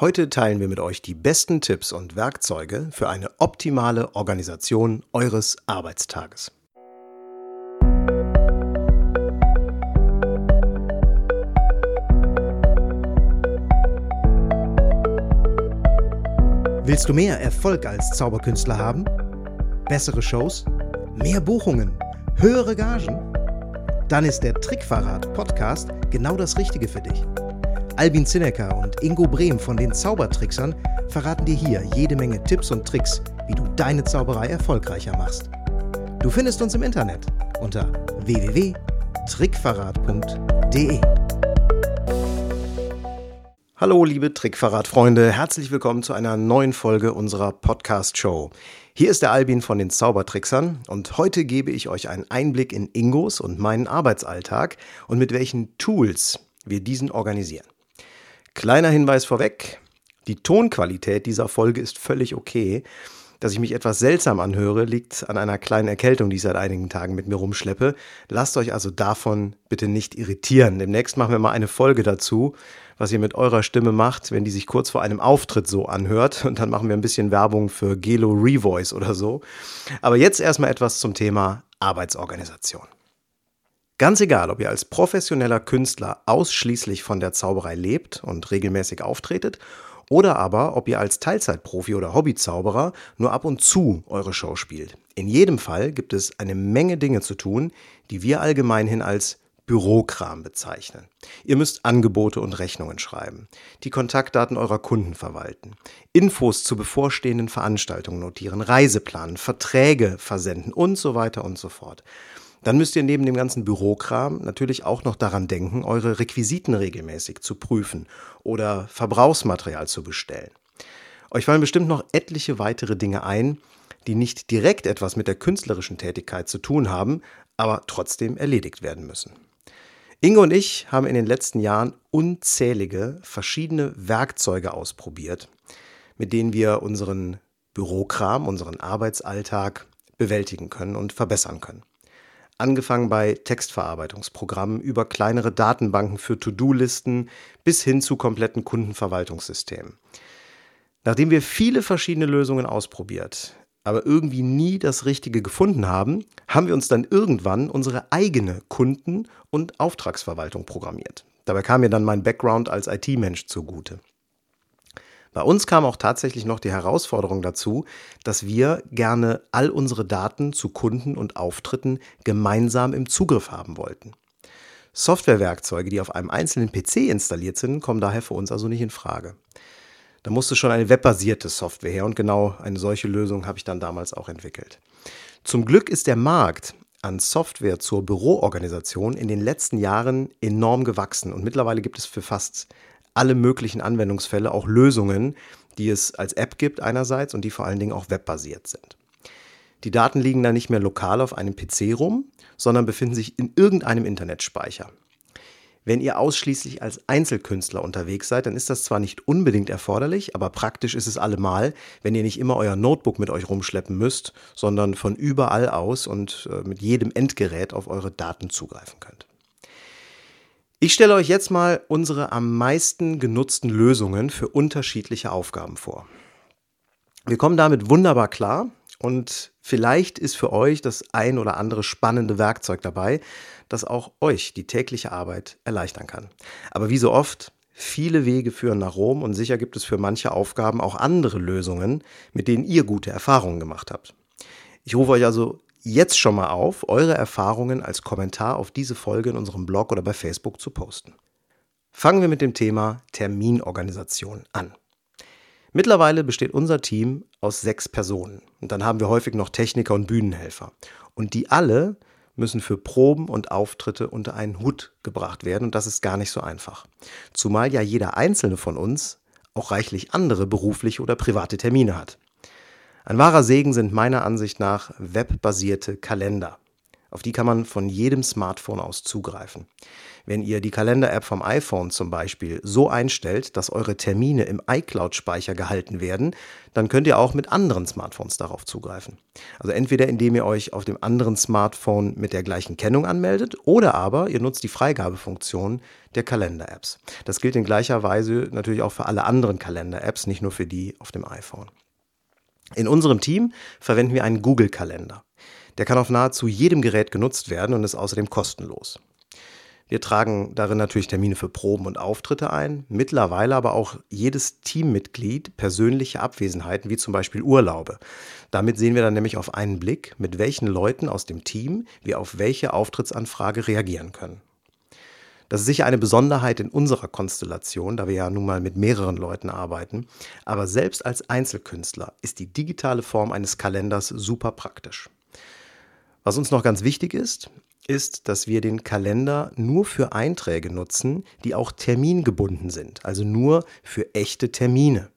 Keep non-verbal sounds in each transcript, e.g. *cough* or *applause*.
Heute teilen wir mit euch die besten Tipps und Werkzeuge für eine optimale Organisation eures Arbeitstages. Willst du mehr Erfolg als Zauberkünstler haben? Bessere Shows? Mehr Buchungen? Höhere Gagen? Dann ist der Trickverrat Podcast genau das Richtige für dich. Albin Zinecker und Ingo Brehm von den Zaubertricksern verraten dir hier jede Menge Tipps und Tricks, wie du deine Zauberei erfolgreicher machst. Du findest uns im Internet unter www.trickverrat.de. Hallo liebe Trickverrat-Freunde, herzlich willkommen zu einer neuen Folge unserer Podcast-Show. Hier ist der Albin von den Zaubertricksern und heute gebe ich euch einen Einblick in Ingos und meinen Arbeitsalltag und mit welchen Tools wir diesen organisieren. Kleiner Hinweis vorweg, die Tonqualität dieser Folge ist völlig okay. Dass ich mich etwas seltsam anhöre, liegt an einer kleinen Erkältung, die ich seit einigen Tagen mit mir rumschleppe. Lasst euch also davon bitte nicht irritieren. Demnächst machen wir mal eine Folge dazu, was ihr mit eurer Stimme macht, wenn die sich kurz vor einem Auftritt so anhört. Und dann machen wir ein bisschen Werbung für Gelo Revoice oder so. Aber jetzt erstmal etwas zum Thema Arbeitsorganisation. Ganz egal, ob ihr als professioneller Künstler ausschließlich von der Zauberei lebt und regelmäßig auftretet, oder aber ob ihr als Teilzeitprofi oder Hobbyzauberer nur ab und zu eure Show spielt. In jedem Fall gibt es eine Menge Dinge zu tun, die wir allgemeinhin als Bürokram bezeichnen. Ihr müsst Angebote und Rechnungen schreiben, die Kontaktdaten eurer Kunden verwalten, Infos zu bevorstehenden Veranstaltungen notieren, Reiseplanen, Verträge versenden und so weiter und so fort. Dann müsst ihr neben dem ganzen Bürokram natürlich auch noch daran denken, eure Requisiten regelmäßig zu prüfen oder Verbrauchsmaterial zu bestellen. Euch fallen bestimmt noch etliche weitere Dinge ein, die nicht direkt etwas mit der künstlerischen Tätigkeit zu tun haben, aber trotzdem erledigt werden müssen. Inge und ich haben in den letzten Jahren unzählige verschiedene Werkzeuge ausprobiert, mit denen wir unseren Bürokram, unseren Arbeitsalltag bewältigen können und verbessern können angefangen bei Textverarbeitungsprogrammen über kleinere Datenbanken für To-Do-Listen bis hin zu kompletten Kundenverwaltungssystemen. Nachdem wir viele verschiedene Lösungen ausprobiert, aber irgendwie nie das Richtige gefunden haben, haben wir uns dann irgendwann unsere eigene Kunden- und Auftragsverwaltung programmiert. Dabei kam mir dann mein Background als IT-Mensch zugute. Bei uns kam auch tatsächlich noch die Herausforderung dazu, dass wir gerne all unsere Daten zu Kunden und Auftritten gemeinsam im Zugriff haben wollten. Softwarewerkzeuge, die auf einem einzelnen PC installiert sind, kommen daher für uns also nicht in Frage. Da musste schon eine webbasierte Software her und genau eine solche Lösung habe ich dann damals auch entwickelt. Zum Glück ist der Markt an Software zur Büroorganisation in den letzten Jahren enorm gewachsen und mittlerweile gibt es für fast alle möglichen Anwendungsfälle, auch Lösungen, die es als App gibt einerseits und die vor allen Dingen auch webbasiert sind. Die Daten liegen da nicht mehr lokal auf einem PC rum, sondern befinden sich in irgendeinem Internetspeicher. Wenn ihr ausschließlich als Einzelkünstler unterwegs seid, dann ist das zwar nicht unbedingt erforderlich, aber praktisch ist es allemal, wenn ihr nicht immer euer Notebook mit euch rumschleppen müsst, sondern von überall aus und äh, mit jedem Endgerät auf eure Daten zugreifen könnt. Ich stelle euch jetzt mal unsere am meisten genutzten Lösungen für unterschiedliche Aufgaben vor. Wir kommen damit wunderbar klar und vielleicht ist für euch das ein oder andere spannende Werkzeug dabei, das auch euch die tägliche Arbeit erleichtern kann. Aber wie so oft, viele Wege führen nach Rom und sicher gibt es für manche Aufgaben auch andere Lösungen, mit denen ihr gute Erfahrungen gemacht habt. Ich rufe euch also jetzt schon mal auf, eure Erfahrungen als Kommentar auf diese Folge in unserem Blog oder bei Facebook zu posten. Fangen wir mit dem Thema Terminorganisation an. Mittlerweile besteht unser Team aus sechs Personen und dann haben wir häufig noch Techniker und Bühnenhelfer. Und die alle müssen für Proben und Auftritte unter einen Hut gebracht werden und das ist gar nicht so einfach. Zumal ja jeder einzelne von uns auch reichlich andere berufliche oder private Termine hat. Ein wahrer Segen sind meiner Ansicht nach webbasierte Kalender. Auf die kann man von jedem Smartphone aus zugreifen. Wenn ihr die Kalender-App vom iPhone zum Beispiel so einstellt, dass eure Termine im iCloud-Speicher gehalten werden, dann könnt ihr auch mit anderen Smartphones darauf zugreifen. Also entweder indem ihr euch auf dem anderen Smartphone mit der gleichen Kennung anmeldet oder aber ihr nutzt die Freigabefunktion der Kalender-Apps. Das gilt in gleicher Weise natürlich auch für alle anderen Kalender-Apps, nicht nur für die auf dem iPhone. In unserem Team verwenden wir einen Google-Kalender. Der kann auf nahezu jedem Gerät genutzt werden und ist außerdem kostenlos. Wir tragen darin natürlich Termine für Proben und Auftritte ein, mittlerweile aber auch jedes Teammitglied persönliche Abwesenheiten, wie zum Beispiel Urlaube. Damit sehen wir dann nämlich auf einen Blick, mit welchen Leuten aus dem Team wir auf welche Auftrittsanfrage reagieren können. Das ist sicher eine Besonderheit in unserer Konstellation, da wir ja nun mal mit mehreren Leuten arbeiten. Aber selbst als Einzelkünstler ist die digitale Form eines Kalenders super praktisch. Was uns noch ganz wichtig ist, ist, dass wir den Kalender nur für Einträge nutzen, die auch termingebunden sind, also nur für echte Termine.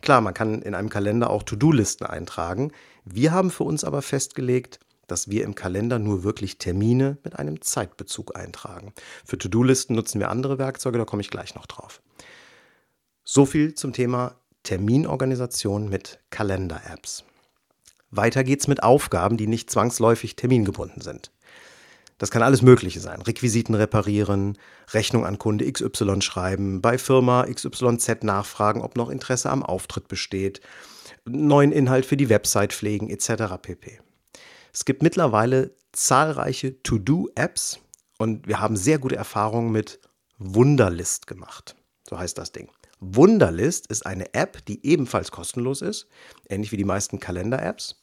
Klar, man kann in einem Kalender auch To-Do-Listen eintragen. Wir haben für uns aber festgelegt, dass wir im Kalender nur wirklich Termine mit einem Zeitbezug eintragen. Für To-Do-Listen nutzen wir andere Werkzeuge, da komme ich gleich noch drauf. So viel zum Thema Terminorganisation mit Kalender-Apps. Weiter geht's mit Aufgaben, die nicht zwangsläufig termingebunden sind. Das kann alles Mögliche sein. Requisiten reparieren, Rechnung an Kunde XY schreiben, bei Firma XYZ nachfragen, ob noch Interesse am Auftritt besteht, neuen Inhalt für die Website pflegen etc. pp. Es gibt mittlerweile zahlreiche To-Do-Apps und wir haben sehr gute Erfahrungen mit Wunderlist gemacht. So heißt das Ding. Wunderlist ist eine App, die ebenfalls kostenlos ist, ähnlich wie die meisten Kalender-Apps.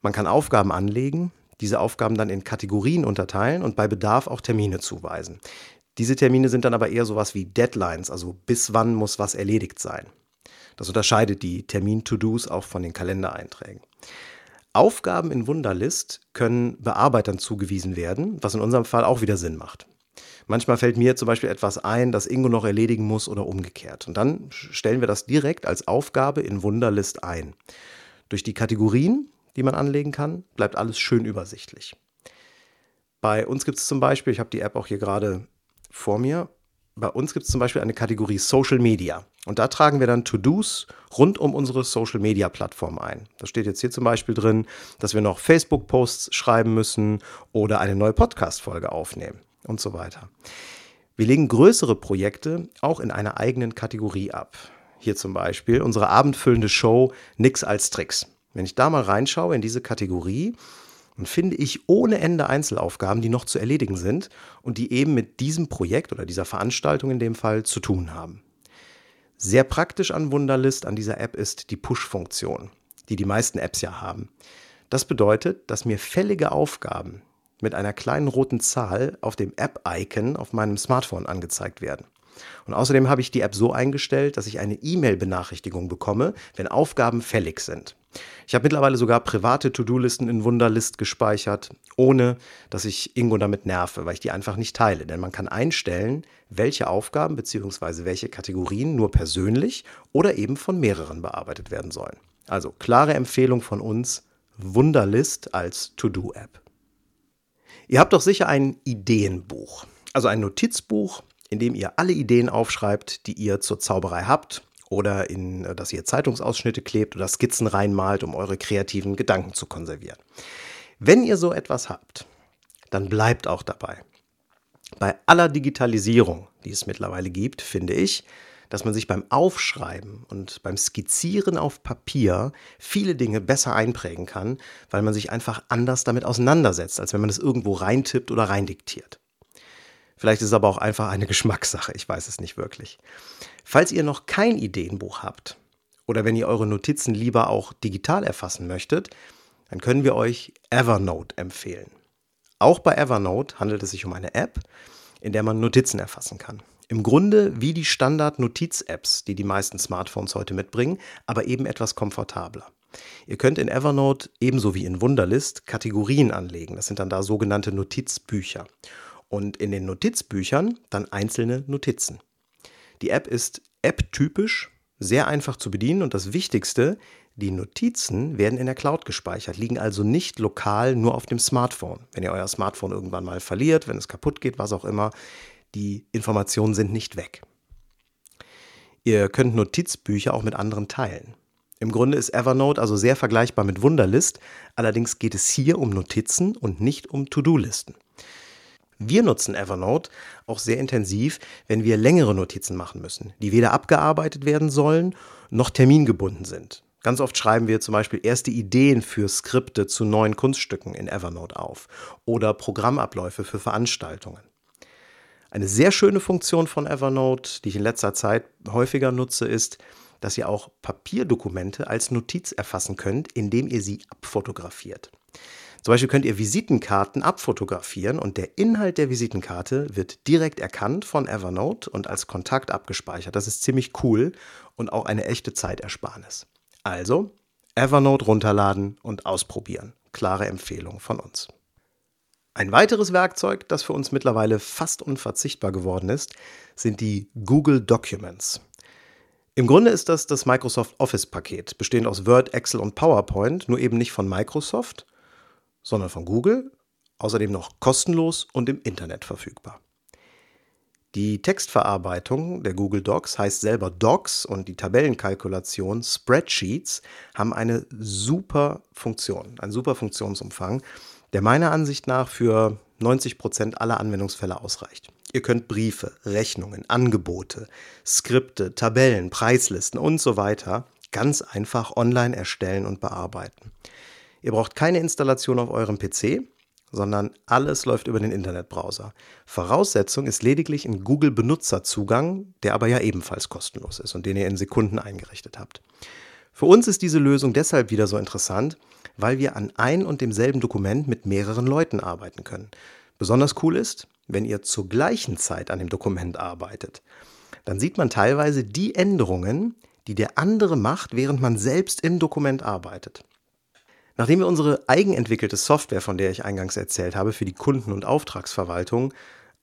Man kann Aufgaben anlegen, diese Aufgaben dann in Kategorien unterteilen und bei Bedarf auch Termine zuweisen. Diese Termine sind dann aber eher sowas wie Deadlines, also bis wann muss was erledigt sein. Das unterscheidet die Termin-To-Dos auch von den Kalendereinträgen. Aufgaben in Wunderlist können Bearbeitern zugewiesen werden, was in unserem Fall auch wieder Sinn macht. Manchmal fällt mir zum Beispiel etwas ein, das Ingo noch erledigen muss oder umgekehrt. Und dann stellen wir das direkt als Aufgabe in Wunderlist ein. Durch die Kategorien die man anlegen kann, bleibt alles schön übersichtlich. Bei uns gibt es zum Beispiel, ich habe die App auch hier gerade vor mir, bei uns gibt es zum Beispiel eine Kategorie Social Media. Und da tragen wir dann To-Dos rund um unsere Social Media Plattform ein. Da steht jetzt hier zum Beispiel drin, dass wir noch Facebook-Posts schreiben müssen oder eine neue Podcast-Folge aufnehmen und so weiter. Wir legen größere Projekte auch in einer eigenen Kategorie ab. Hier zum Beispiel unsere abendfüllende Show Nix als Tricks. Wenn ich da mal reinschaue in diese Kategorie, dann finde ich ohne Ende Einzelaufgaben, die noch zu erledigen sind und die eben mit diesem Projekt oder dieser Veranstaltung in dem Fall zu tun haben. Sehr praktisch an Wunderlist an dieser App ist die Push-Funktion, die die meisten Apps ja haben. Das bedeutet, dass mir fällige Aufgaben mit einer kleinen roten Zahl auf dem App-Icon auf meinem Smartphone angezeigt werden. Und außerdem habe ich die App so eingestellt, dass ich eine E-Mail-Benachrichtigung bekomme, wenn Aufgaben fällig sind. Ich habe mittlerweile sogar private To-Do-Listen in Wunderlist gespeichert, ohne dass ich Ingo damit nerve, weil ich die einfach nicht teile. Denn man kann einstellen, welche Aufgaben bzw. welche Kategorien nur persönlich oder eben von mehreren bearbeitet werden sollen. Also klare Empfehlung von uns, Wunderlist als To-Do-App. Ihr habt doch sicher ein Ideenbuch, also ein Notizbuch, in dem ihr alle Ideen aufschreibt, die ihr zur Zauberei habt oder in, äh, dass ihr Zeitungsausschnitte klebt oder Skizzen reinmalt, um eure kreativen Gedanken zu konservieren. Wenn ihr so etwas habt, dann bleibt auch dabei. Bei aller Digitalisierung, die es mittlerweile gibt, finde ich, dass man sich beim Aufschreiben und beim Skizzieren auf Papier viele Dinge besser einprägen kann, weil man sich einfach anders damit auseinandersetzt, als wenn man es irgendwo reintippt oder reindiktiert. Vielleicht ist es aber auch einfach eine *laughs* Geschmackssache, ich weiß es nicht wirklich. Falls ihr noch kein Ideenbuch habt oder wenn ihr eure Notizen lieber auch digital erfassen möchtet, dann können wir euch Evernote empfehlen. Auch bei Evernote handelt es sich um eine App, in der man Notizen erfassen kann. Im Grunde wie die Standard-Notiz-Apps, die die meisten Smartphones heute mitbringen, aber eben etwas komfortabler. Ihr könnt in Evernote ebenso wie in Wunderlist Kategorien anlegen. Das sind dann da sogenannte Notizbücher und in den Notizbüchern dann einzelne Notizen. Die App ist app-typisch sehr einfach zu bedienen und das Wichtigste, die Notizen werden in der Cloud gespeichert, liegen also nicht lokal nur auf dem Smartphone. Wenn ihr euer Smartphone irgendwann mal verliert, wenn es kaputt geht, was auch immer, die Informationen sind nicht weg. Ihr könnt Notizbücher auch mit anderen teilen. Im Grunde ist Evernote also sehr vergleichbar mit Wunderlist, allerdings geht es hier um Notizen und nicht um To-Do-Listen. Wir nutzen Evernote auch sehr intensiv, wenn wir längere Notizen machen müssen, die weder abgearbeitet werden sollen noch termingebunden sind. Ganz oft schreiben wir zum Beispiel erste Ideen für Skripte zu neuen Kunststücken in Evernote auf oder Programmabläufe für Veranstaltungen. Eine sehr schöne Funktion von Evernote, die ich in letzter Zeit häufiger nutze, ist, dass ihr auch Papierdokumente als Notiz erfassen könnt, indem ihr sie abfotografiert. Zum Beispiel könnt ihr Visitenkarten abfotografieren und der Inhalt der Visitenkarte wird direkt erkannt von Evernote und als Kontakt abgespeichert. Das ist ziemlich cool und auch eine echte Zeitersparnis. Also Evernote runterladen und ausprobieren. Klare Empfehlung von uns. Ein weiteres Werkzeug, das für uns mittlerweile fast unverzichtbar geworden ist, sind die Google Documents. Im Grunde ist das das Microsoft Office-Paket, bestehend aus Word, Excel und PowerPoint, nur eben nicht von Microsoft, sondern von Google, außerdem noch kostenlos und im Internet verfügbar. Die Textverarbeitung der Google Docs heißt selber Docs und die Tabellenkalkulation Spreadsheets haben eine super Funktion, einen super Funktionsumfang, der meiner Ansicht nach für 90 Prozent aller Anwendungsfälle ausreicht. Ihr könnt Briefe, Rechnungen, Angebote, Skripte, Tabellen, Preislisten und so weiter ganz einfach online erstellen und bearbeiten. Ihr braucht keine Installation auf eurem PC, sondern alles läuft über den Internetbrowser. Voraussetzung ist lediglich ein Google-Benutzerzugang, der aber ja ebenfalls kostenlos ist und den ihr in Sekunden eingerichtet habt. Für uns ist diese Lösung deshalb wieder so interessant, weil wir an ein und demselben Dokument mit mehreren Leuten arbeiten können. Besonders cool ist, wenn ihr zur gleichen Zeit an dem Dokument arbeitet. Dann sieht man teilweise die Änderungen, die der andere macht, während man selbst im Dokument arbeitet. Nachdem wir unsere eigenentwickelte Software, von der ich eingangs erzählt habe, für die Kunden- und Auftragsverwaltung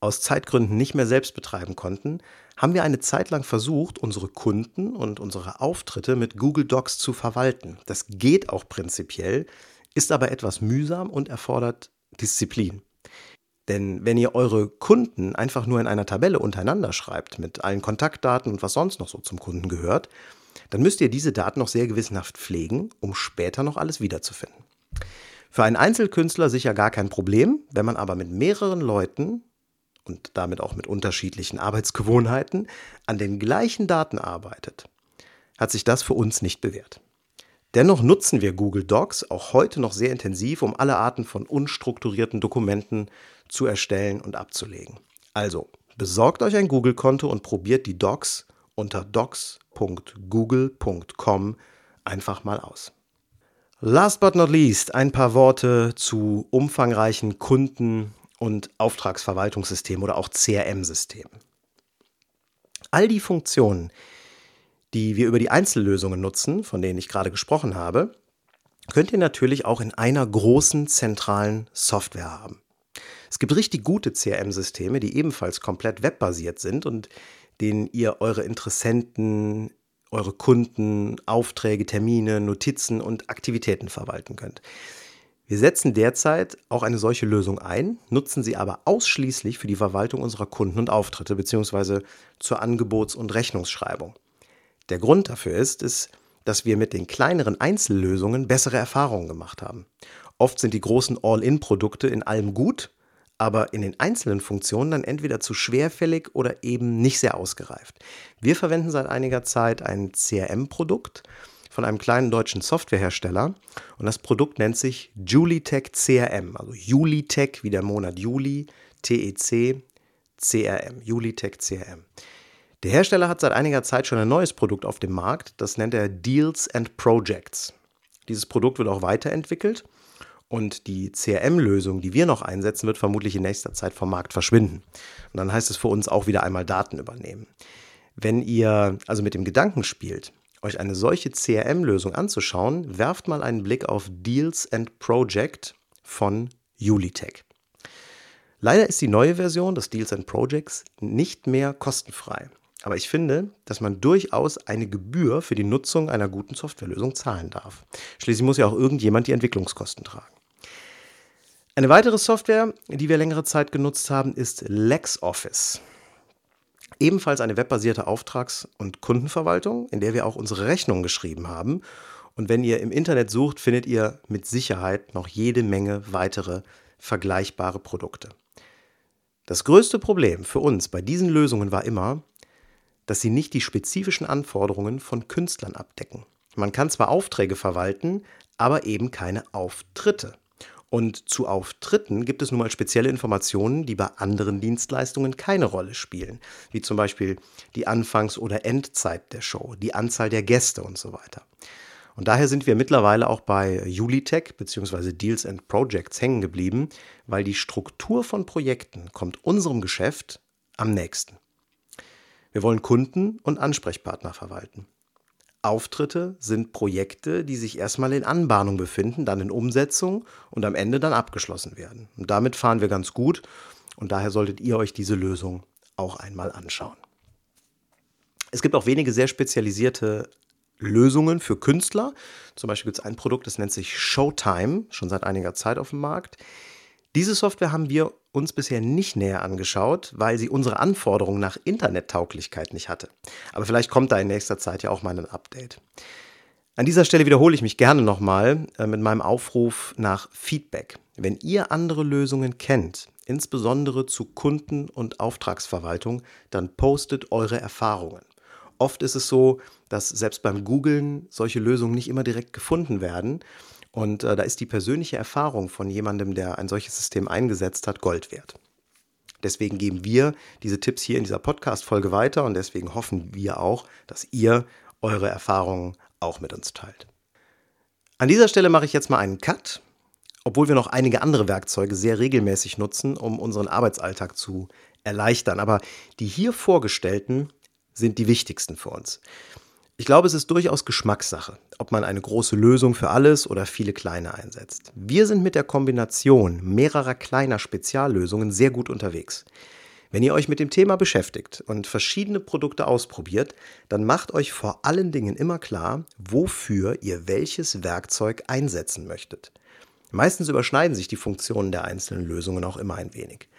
aus Zeitgründen nicht mehr selbst betreiben konnten, haben wir eine Zeit lang versucht, unsere Kunden und unsere Auftritte mit Google Docs zu verwalten. Das geht auch prinzipiell, ist aber etwas mühsam und erfordert Disziplin. Denn wenn ihr eure Kunden einfach nur in einer Tabelle untereinander schreibt, mit allen Kontaktdaten und was sonst noch so zum Kunden gehört, dann müsst ihr diese Daten noch sehr gewissenhaft pflegen, um später noch alles wiederzufinden. Für einen Einzelkünstler sicher gar kein Problem, wenn man aber mit mehreren Leuten und damit auch mit unterschiedlichen Arbeitsgewohnheiten an den gleichen Daten arbeitet, hat sich das für uns nicht bewährt. Dennoch nutzen wir Google Docs auch heute noch sehr intensiv, um alle Arten von unstrukturierten Dokumenten zu erstellen und abzulegen. Also besorgt euch ein Google-Konto und probiert die Docs unter docs.google.com einfach mal aus. Last but not least ein paar Worte zu umfangreichen Kunden- und Auftragsverwaltungssystemen oder auch CRM-Systemen. All die Funktionen, die wir über die Einzellösungen nutzen, von denen ich gerade gesprochen habe, könnt ihr natürlich auch in einer großen zentralen Software haben. Es gibt richtig gute CRM-Systeme, die ebenfalls komplett webbasiert sind und denen ihr eure Interessenten, eure Kunden, Aufträge, Termine, Notizen und Aktivitäten verwalten könnt. Wir setzen derzeit auch eine solche Lösung ein, nutzen sie aber ausschließlich für die Verwaltung unserer Kunden und Auftritte bzw. zur Angebots- und Rechnungsschreibung. Der Grund dafür ist, ist, dass wir mit den kleineren Einzellösungen bessere Erfahrungen gemacht haben. Oft sind die großen All-in-Produkte in allem gut, aber in den einzelnen Funktionen dann entweder zu schwerfällig oder eben nicht sehr ausgereift. Wir verwenden seit einiger Zeit ein CRM-Produkt von einem kleinen deutschen Softwarehersteller und das Produkt nennt sich Julitech CRM, also Julitech wie der Monat Juli, TEC, CRM, Julitech CRM. Der Hersteller hat seit einiger Zeit schon ein neues Produkt auf dem Markt, das nennt er Deals and Projects. Dieses Produkt wird auch weiterentwickelt und die CRM-Lösung, die wir noch einsetzen, wird vermutlich in nächster Zeit vom Markt verschwinden. Und dann heißt es für uns auch wieder einmal Daten übernehmen. Wenn ihr also mit dem Gedanken spielt, euch eine solche CRM-Lösung anzuschauen, werft mal einen Blick auf Deals and Project von Julitech. Leider ist die neue Version des Deals and Projects nicht mehr kostenfrei. aber ich finde, dass man durchaus eine Gebühr für die Nutzung einer guten Softwarelösung zahlen darf. Schließlich muss ja auch irgendjemand die Entwicklungskosten tragen. Eine weitere Software, die wir längere Zeit genutzt haben, ist LexOffice. Ebenfalls eine webbasierte Auftrags- und Kundenverwaltung, in der wir auch unsere Rechnungen geschrieben haben. Und wenn ihr im Internet sucht, findet ihr mit Sicherheit noch jede Menge weitere vergleichbare Produkte. Das größte Problem für uns bei diesen Lösungen war immer, dass sie nicht die spezifischen Anforderungen von Künstlern abdecken. Man kann zwar Aufträge verwalten, aber eben keine Auftritte. Und zu Auftritten gibt es nun mal spezielle Informationen, die bei anderen Dienstleistungen keine Rolle spielen, wie zum Beispiel die Anfangs- oder Endzeit der Show, die Anzahl der Gäste und so weiter. Und daher sind wir mittlerweile auch bei Julitech bzw. Deals and Projects hängen geblieben, weil die Struktur von Projekten kommt unserem Geschäft am nächsten. Wir wollen Kunden und Ansprechpartner verwalten. Auftritte sind Projekte, die sich erstmal in Anbahnung befinden, dann in Umsetzung und am Ende dann abgeschlossen werden. Und damit fahren wir ganz gut und daher solltet ihr euch diese Lösung auch einmal anschauen. Es gibt auch wenige sehr spezialisierte Lösungen für Künstler. Zum Beispiel gibt es ein Produkt, das nennt sich Showtime, schon seit einiger Zeit auf dem Markt. Diese Software haben wir uns bisher nicht näher angeschaut, weil sie unsere Anforderungen nach Internettauglichkeit nicht hatte. Aber vielleicht kommt da in nächster Zeit ja auch mal ein Update. An dieser Stelle wiederhole ich mich gerne nochmal äh, mit meinem Aufruf nach Feedback. Wenn ihr andere Lösungen kennt, insbesondere zu Kunden- und Auftragsverwaltung, dann postet eure Erfahrungen. Oft ist es so, dass selbst beim Googlen solche Lösungen nicht immer direkt gefunden werden und äh, da ist die persönliche Erfahrung von jemandem, der ein solches System eingesetzt hat, Gold wert. Deswegen geben wir diese Tipps hier in dieser Podcast-Folge weiter und deswegen hoffen wir auch, dass ihr eure Erfahrungen auch mit uns teilt. An dieser Stelle mache ich jetzt mal einen Cut, obwohl wir noch einige andere Werkzeuge sehr regelmäßig nutzen, um unseren Arbeitsalltag zu erleichtern. Aber die hier vorgestellten sind die wichtigsten für uns. Ich glaube, es ist durchaus Geschmackssache, ob man eine große Lösung für alles oder viele kleine einsetzt. Wir sind mit der Kombination mehrerer kleiner Speziallösungen sehr gut unterwegs. Wenn ihr euch mit dem Thema beschäftigt und verschiedene Produkte ausprobiert, dann macht euch vor allen Dingen immer klar, wofür ihr welches Werkzeug einsetzen möchtet. Meistens überschneiden sich die Funktionen der einzelnen Lösungen auch immer ein wenig.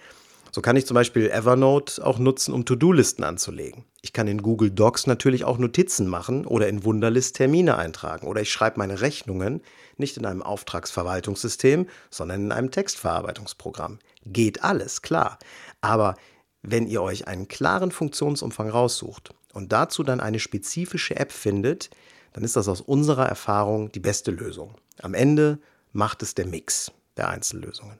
So kann ich zum Beispiel Evernote auch nutzen, um To-Do-Listen anzulegen. Ich kann in Google Docs natürlich auch Notizen machen oder in Wunderlist Termine eintragen. Oder ich schreibe meine Rechnungen nicht in einem Auftragsverwaltungssystem, sondern in einem Textverarbeitungsprogramm. Geht alles, klar. Aber wenn ihr euch einen klaren Funktionsumfang raussucht und dazu dann eine spezifische App findet, dann ist das aus unserer Erfahrung die beste Lösung. Am Ende macht es der Mix der Einzellösungen.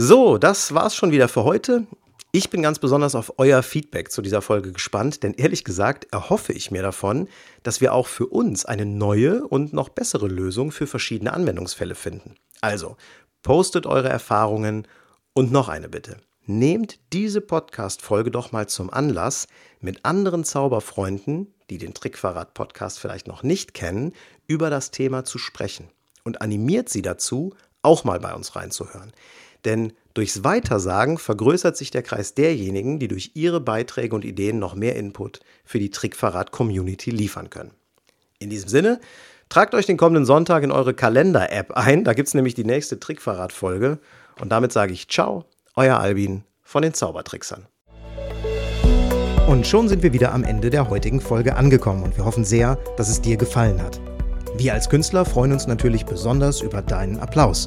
So, das war's schon wieder für heute. Ich bin ganz besonders auf euer Feedback zu dieser Folge gespannt, denn ehrlich gesagt erhoffe ich mir davon, dass wir auch für uns eine neue und noch bessere Lösung für verschiedene Anwendungsfälle finden. Also, postet eure Erfahrungen und noch eine Bitte. Nehmt diese Podcast-Folge doch mal zum Anlass, mit anderen Zauberfreunden, die den Trickverrat-Podcast vielleicht noch nicht kennen, über das Thema zu sprechen und animiert sie dazu, auch mal bei uns reinzuhören. Denn durchs Weitersagen vergrößert sich der Kreis derjenigen, die durch ihre Beiträge und Ideen noch mehr Input für die Trickverrat-Community liefern können. In diesem Sinne, tragt euch den kommenden Sonntag in eure Kalender-App ein. Da gibt es nämlich die nächste Trickverrat-Folge. Und damit sage ich Ciao, euer Albin von den Zaubertricksern. Und schon sind wir wieder am Ende der heutigen Folge angekommen und wir hoffen sehr, dass es dir gefallen hat. Wir als Künstler freuen uns natürlich besonders über deinen Applaus.